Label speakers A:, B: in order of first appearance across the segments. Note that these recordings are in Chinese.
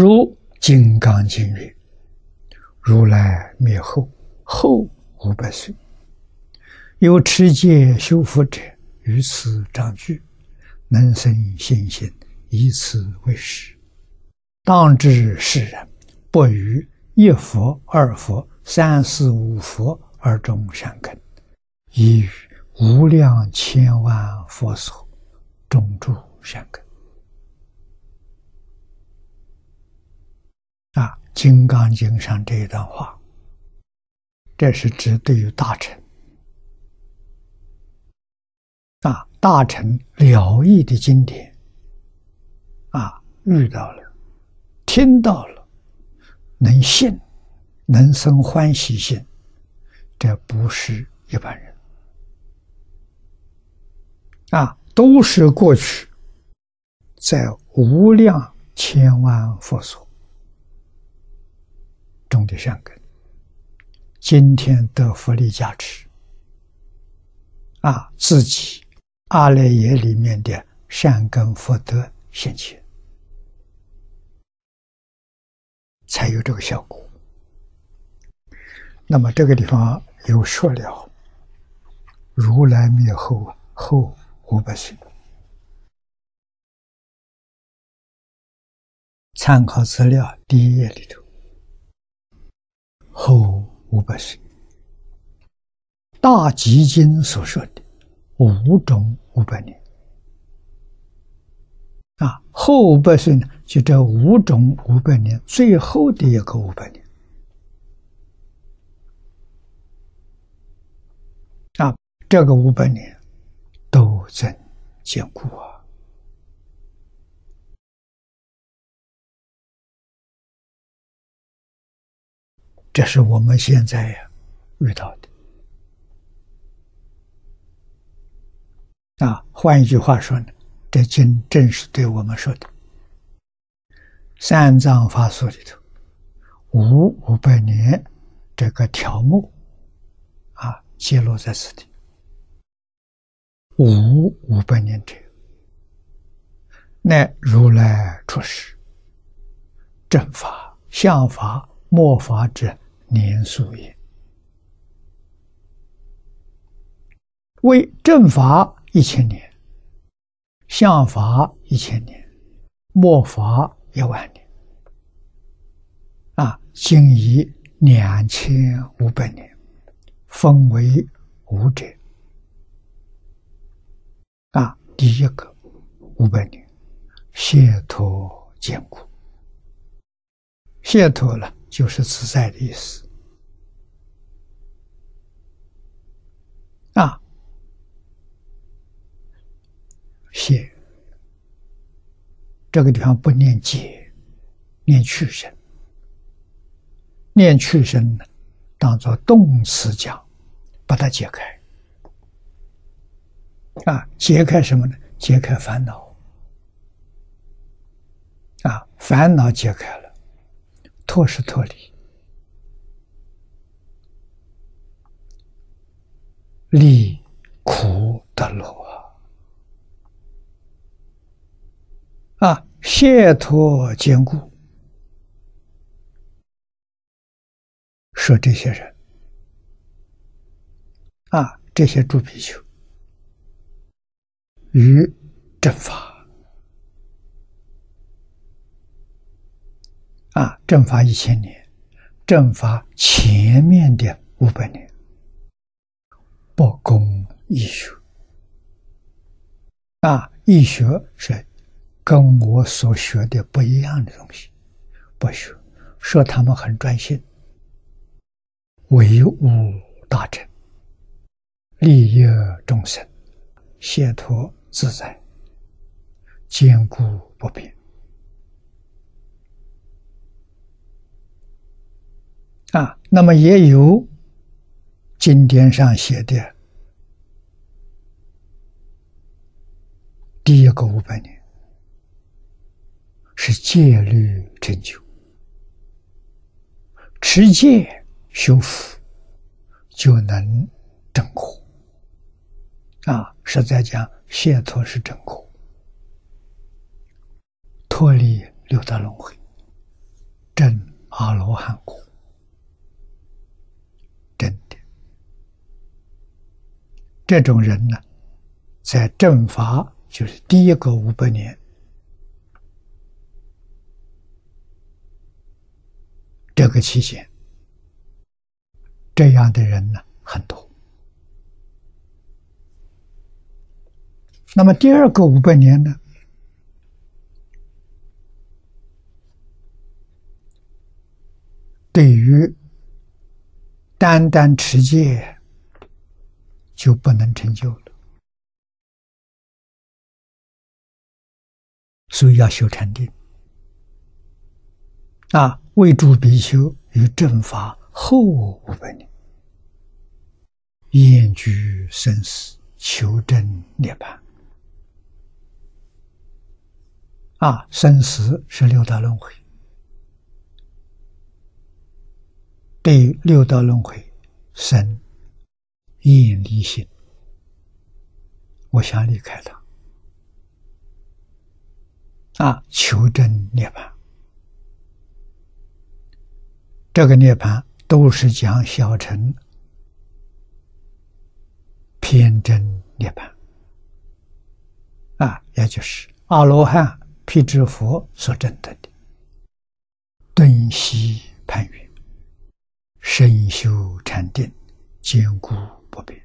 A: 如《金刚经》云：“如来灭后，后五百岁，有持戒修福者，于此长聚，能生信心，以此为始。当知世人不于一佛、二佛、三四五佛而种善根，以于无量千万佛所种诸善根。”啊，《金刚经》上这一段话，这是指对于大臣啊，大臣了义的经典啊，遇到了，听到了，能信，能生欢喜心，这不是一般人啊，都是过去在无量千万佛所。种的善根，今天得福利加持，啊，自己阿赖耶里面的善根福德现前，才有这个效果。那么这个地方又说了，如来灭后后五百岁，参考资料第一页里头。后五百岁，大集经所说的五种五百年。啊，后五百岁呢，就这五种五百年最后的一个五百年。啊，这个五百年都增坚固啊。这是我们现在呀遇到的啊。换一句话说呢，这经正是对我们说的。三藏法术里头，五五百年这个条目啊，揭露在此地。五五百年者，乃如来出世，正法、相法、末法者。年数也，为正法一千年，相法一千年，末法一万年，啊，今以两千五百年分为五者，啊，第一个五百年，解脱坚固，解脱了。就是自在的意思啊！谢这个地方不念解，念去声，念去声呢，当做动词讲，把它解开啊！解开什么呢？解开烦恼啊！烦恼解开了。脱是脱离，离苦得乐啊！啊，解脱坚固，说这些人啊，这些诸比丘与正法。啊，正法一千年，正法前面的五百年，不攻易学。啊，易学是跟我所学的不一样的东西，不学，说他们很专心，唯物大成，利益众生，解脱自在，坚固不变。啊，那么也有经典上写的，第一个五百年是戒律成就，持戒修福就能正果。啊，实在讲，解脱是正果，脱离六道轮回，阿罗汉果，真的。这种人呢，在正法就是第一个五百年，这个期间，这样的人呢很多。那么第二个五百年呢？对于单单持戒就不能成就了，所以要修禅定啊！为助比丘于正法后五百年，厌居生死，求证涅槃。啊，生死是六道轮回，对六道轮回生一言离心，我想离开他。啊，求证涅槃，这个涅槃都是讲小乘偏真涅槃，啊，也就是阿罗汉。辟支佛所证得的，顿息攀缘，深修禅定，坚固不变。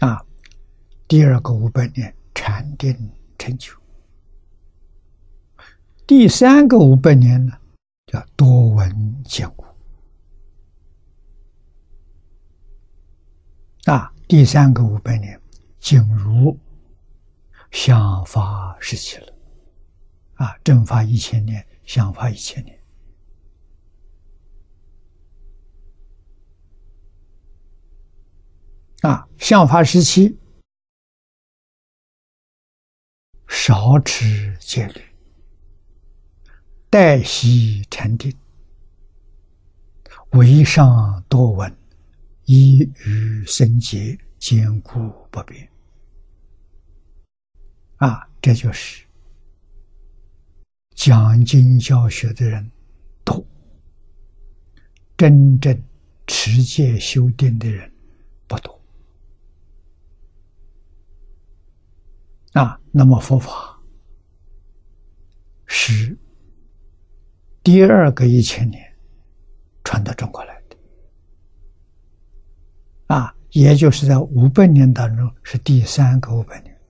A: 啊，第二个五百年禅定成就。第三个五百年呢，叫多闻坚固。啊。第三个五百年进入想法时期了，啊，正法一千年，想法一千年，啊，相法时期少持戒律，待息禅定，为上多闻。一于生劫，坚固不变。啊，这就是讲经教学的人多，真正持戒修定的人不多。啊，那么佛法是第二个一千年传到中国来的。啊，也就是在五百年当中是第三个五百年，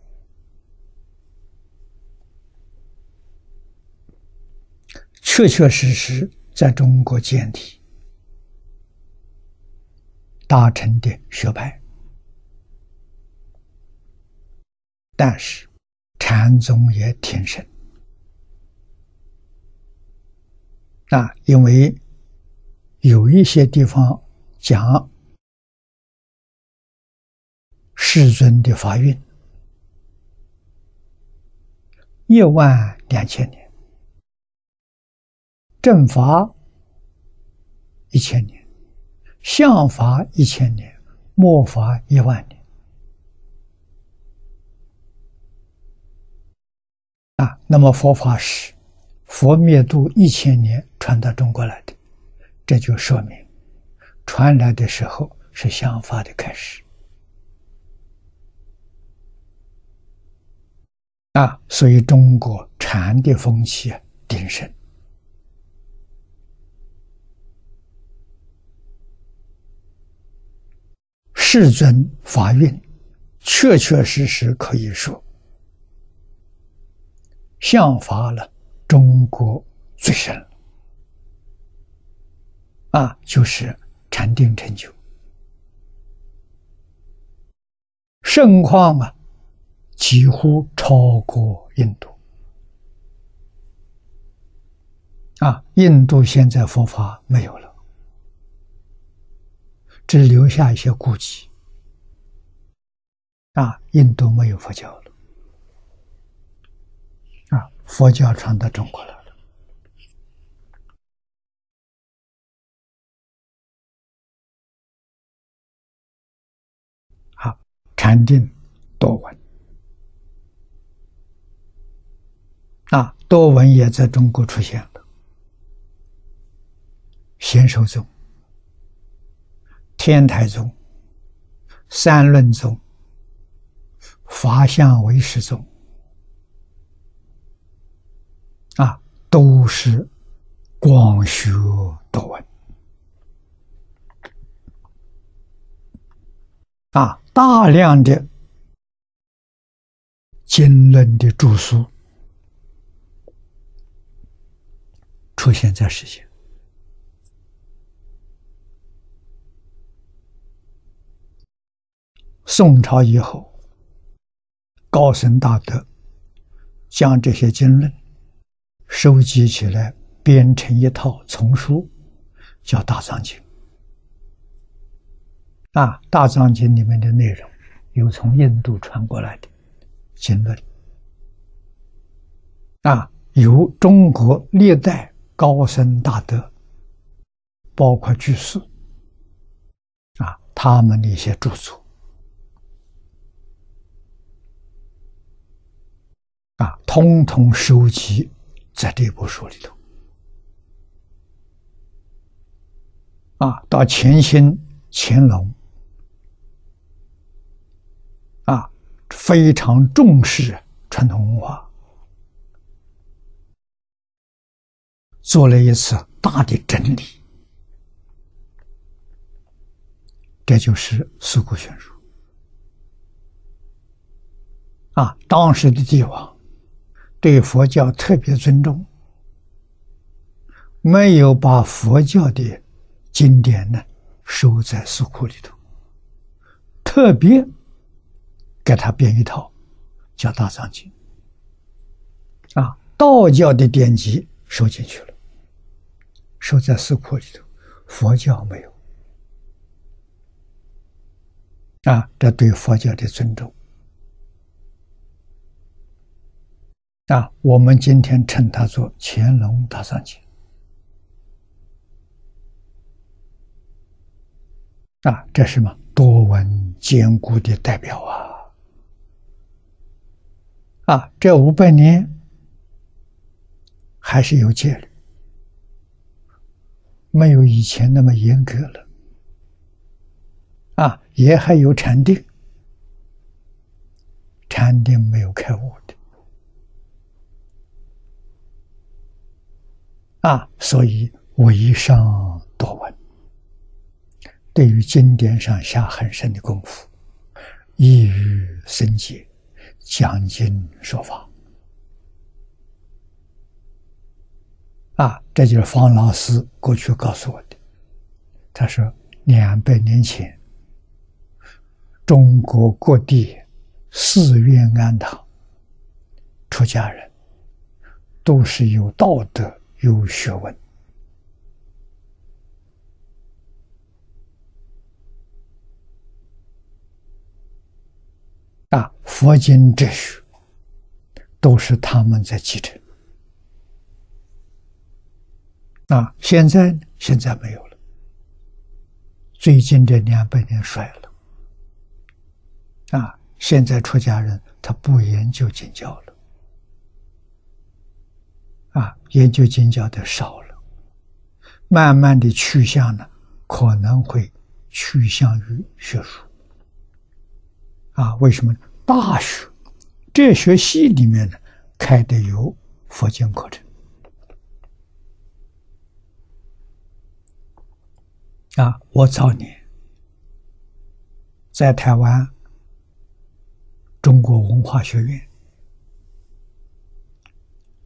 A: 确确实实在中国建立大乘的学派，但是禅宗也挺深那，因为有一些地方讲。世尊的法运一万两千年，正法一千年，相法一千年，末法一万年。啊，那么佛法是佛灭度一千年传到中国来的，这就说明传来的时候是相法的开始。啊，所以中国禅的风气啊鼎盛，世尊法运，确确实实可以说，相法了中国最深了。啊，就是禅定成就，盛况啊。几乎超过印度啊！印度现在佛法没有了，只留下一些古迹啊。印度没有佛教了，佛教传到中国来了。好，禅定多闻。多闻也在中国出现了，贤首宗、天台宗、三论宗、法相唯识宗，啊，都是广学多闻，啊，大量的经论的著书。出现在世间。宋朝以后，高僧大德将这些经论收集起来，编成一套丛书，叫《大藏经》。啊，《大藏经》里面的内容有从印度传过来的经论，啊，由中国历代。高僧大德，包括居士啊，他们的一些著作啊，通通收集在这部书里头啊。到乾兴、乾隆啊，非常重视传统文化。做了一次大的整理，这就是《四库全书》啊。当时的帝王对佛教特别尊重，没有把佛教的经典呢收在书库里头，特别给他编一套叫《大藏经》啊，道教的典籍收进去了。收在寺库里头，佛教没有。啊，这对佛教的尊重。啊，我们今天称它做《乾隆大藏经》啊，这是么多闻坚固的代表啊。啊，这五百年还是有戒律。没有以前那么严格了，啊，也还有禅定，禅定没有开悟的，啊，所以为上多闻，对于经典上下很深的功夫，易于深解，讲经说法。啊，这就是方老师过去告诉我的。他说，两百年前，中国各地寺院庵堂出家人都是有道德、有学问啊，佛经哲学都是他们在继承。啊，现在现在没有了。最近这两百年衰了。啊，现在出家人他不研究经教了，啊，研究经教的少了，慢慢的趋向呢，可能会趋向于学术。啊，为什么？大学哲学系里面呢，开的有佛经课程。啊，我早年在台湾中国文化学院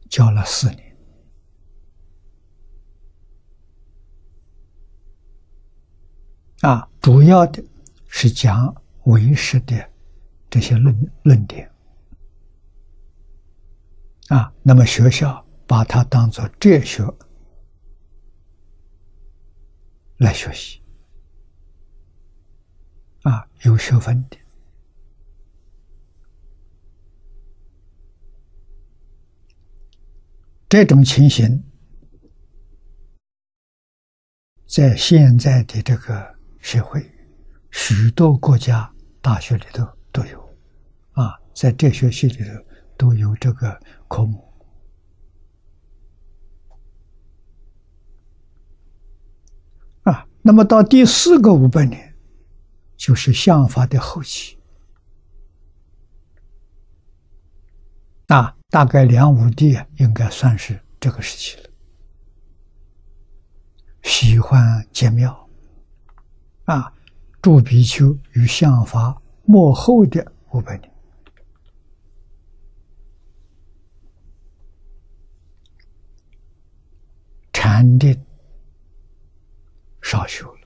A: 教了四年，啊，主要的是讲唯识的这些论论点，啊，那么学校把它当做哲学。来学习。啊，有学分的。这种情形在现在的这个社会许多国家大学里头都有啊在这学期里头都有这个科目。啊那么到第四个五百年就是相法的后期。啊大概梁武帝应该算是这个时期了。喜欢建庙，啊，住比丘与相法末后的五百年，禅定少修了，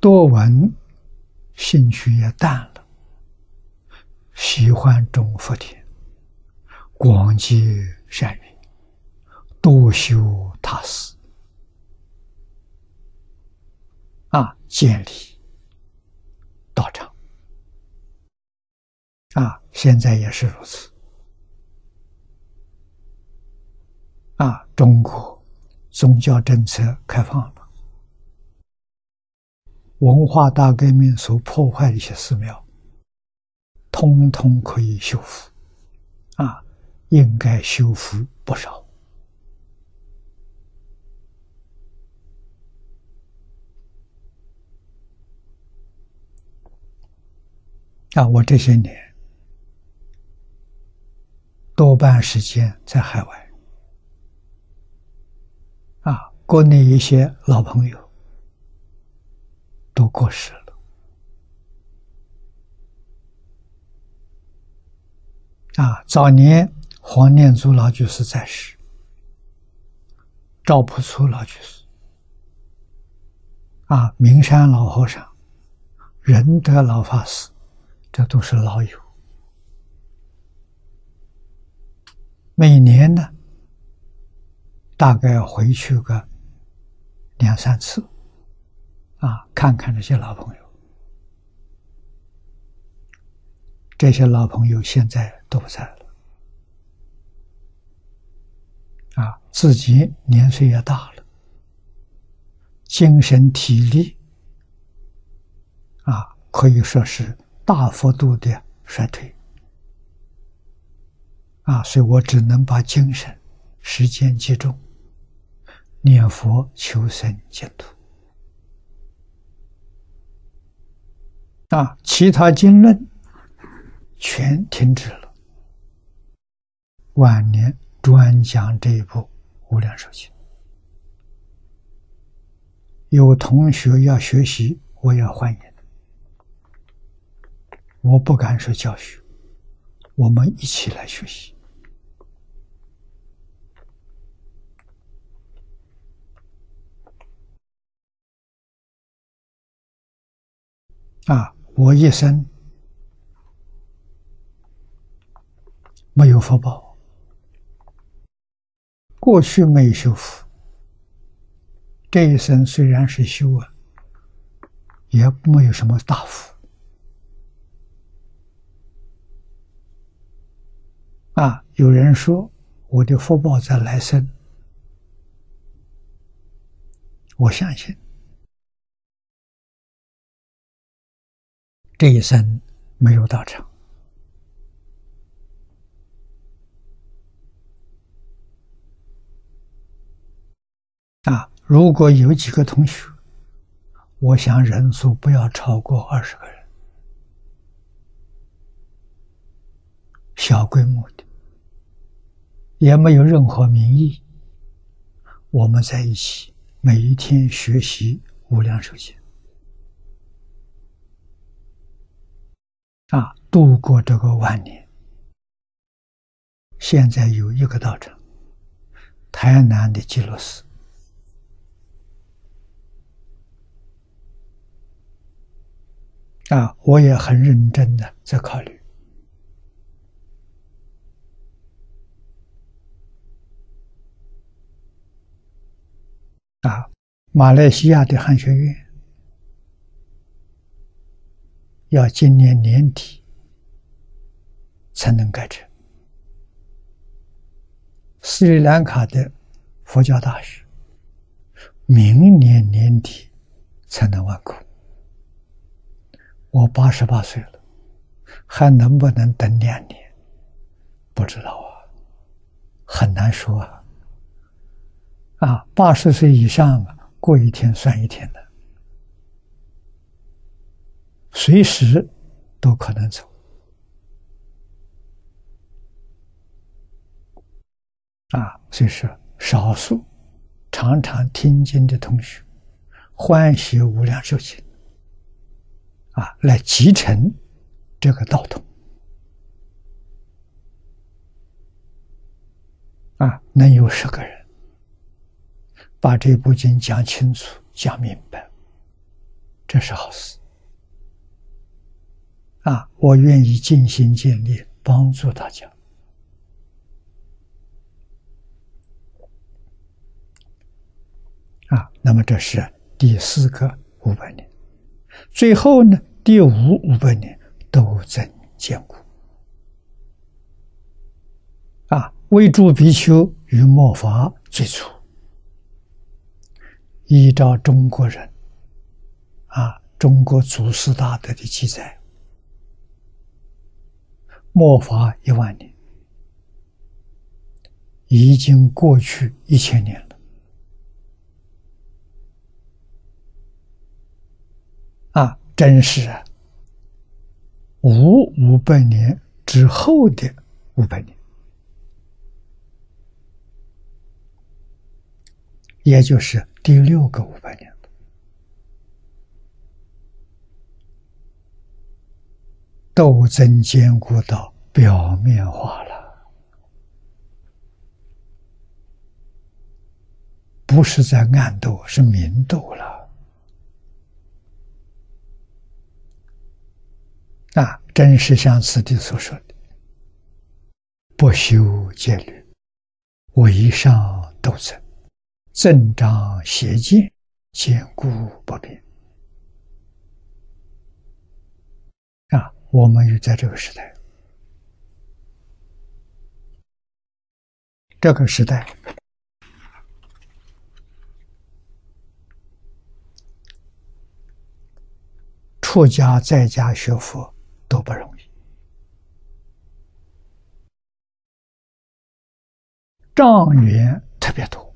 A: 多闻兴趣也淡了，喜欢种福田，广结善缘。多修他事啊，建立道场啊，现在也是如此啊。中国宗教政策开放了，文化大革命所破坏的一些寺庙，通通可以修复。啊，应该修复不少。啊，我这些年多半时间在海外，啊，国内一些老朋友都过世了，啊，早年黄念祖老居士在世，赵朴初老居士，啊，名山老和尚，仁德老法师。这都是老友，每年呢，大概要回去个两三次，啊，看看这些老朋友。这些老朋友现在都不在了，啊，自己年岁也大了，精神体力，啊，可以说是。大幅度的衰退啊，所以我只能把精神、时间集中念佛求生净土啊，其他经论全停止了。晚年专讲这一部《无量寿经》，有同学要学习，我也欢迎。我不敢说教学，我们一起来学习。啊，我一生没有福报，过去没有修福，这一生虽然是修啊，也没有什么大福。啊！有人说我的福报在来生，我相信这一生没有到场。啊，如果有几个同学，我想人数不要超过二十个人，小规模的。也没有任何名义，我们在一起，每一天学习无量寿经，啊，度过这个晚年。现在有一个道场，台南的极乐寺，啊，我也很认真的在考虑。啊，马来西亚的汉学院要今年年底才能盖成，斯里兰卡的佛教大学明年年底才能完工。我八十八岁了，还能不能等两年？不知道啊，很难说啊。啊，八十岁以上过一天算一天的，随时都可能走。啊，所以说，少数常常听经的同学，欢喜无量寿经，啊，来继承这个道统，啊，能有十个人把这部经讲清楚、讲明白，这是好事。啊，我愿意尽心尽力帮助大家。啊，那么这是第四个五百年，最后呢，第五五百年都增坚固。啊，为诸比丘于末法最初，依照中国人，啊，中国祖师大德的记载，末法一万年，已经过去一千年了。啊，真是五五百年之后的五百年，也就是第六个五百年斗争坚固到表面化了，不是在暗斗，是明斗了。啊，真是像此地所说的：“不修戒律，为上斗争，增长邪见，坚固不变。”啊，我们又在这个时代，这个时代，出家在家学佛。障缘特别多，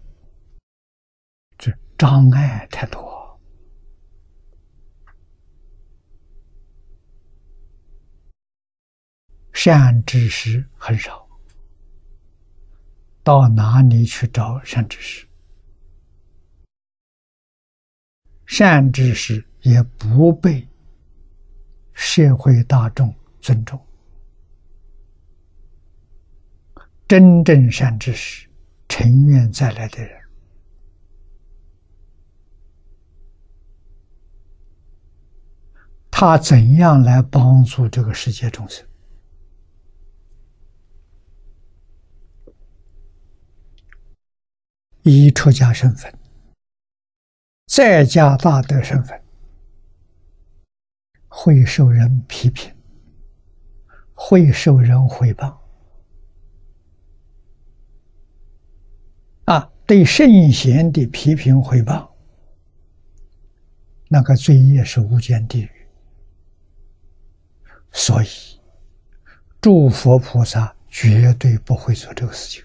A: 这障碍太多，善知识很少，到哪里去找善知识？善知识也不被。社会大众尊重，真正善知识、成愿再来的人，他怎样来帮助这个世界众生？以出家身份，在家大德身份。会受人批评，会受人诽谤。啊，对圣贤的批评回报，那个罪业是无间地狱。所以，诸佛菩萨绝对不会做这个事情。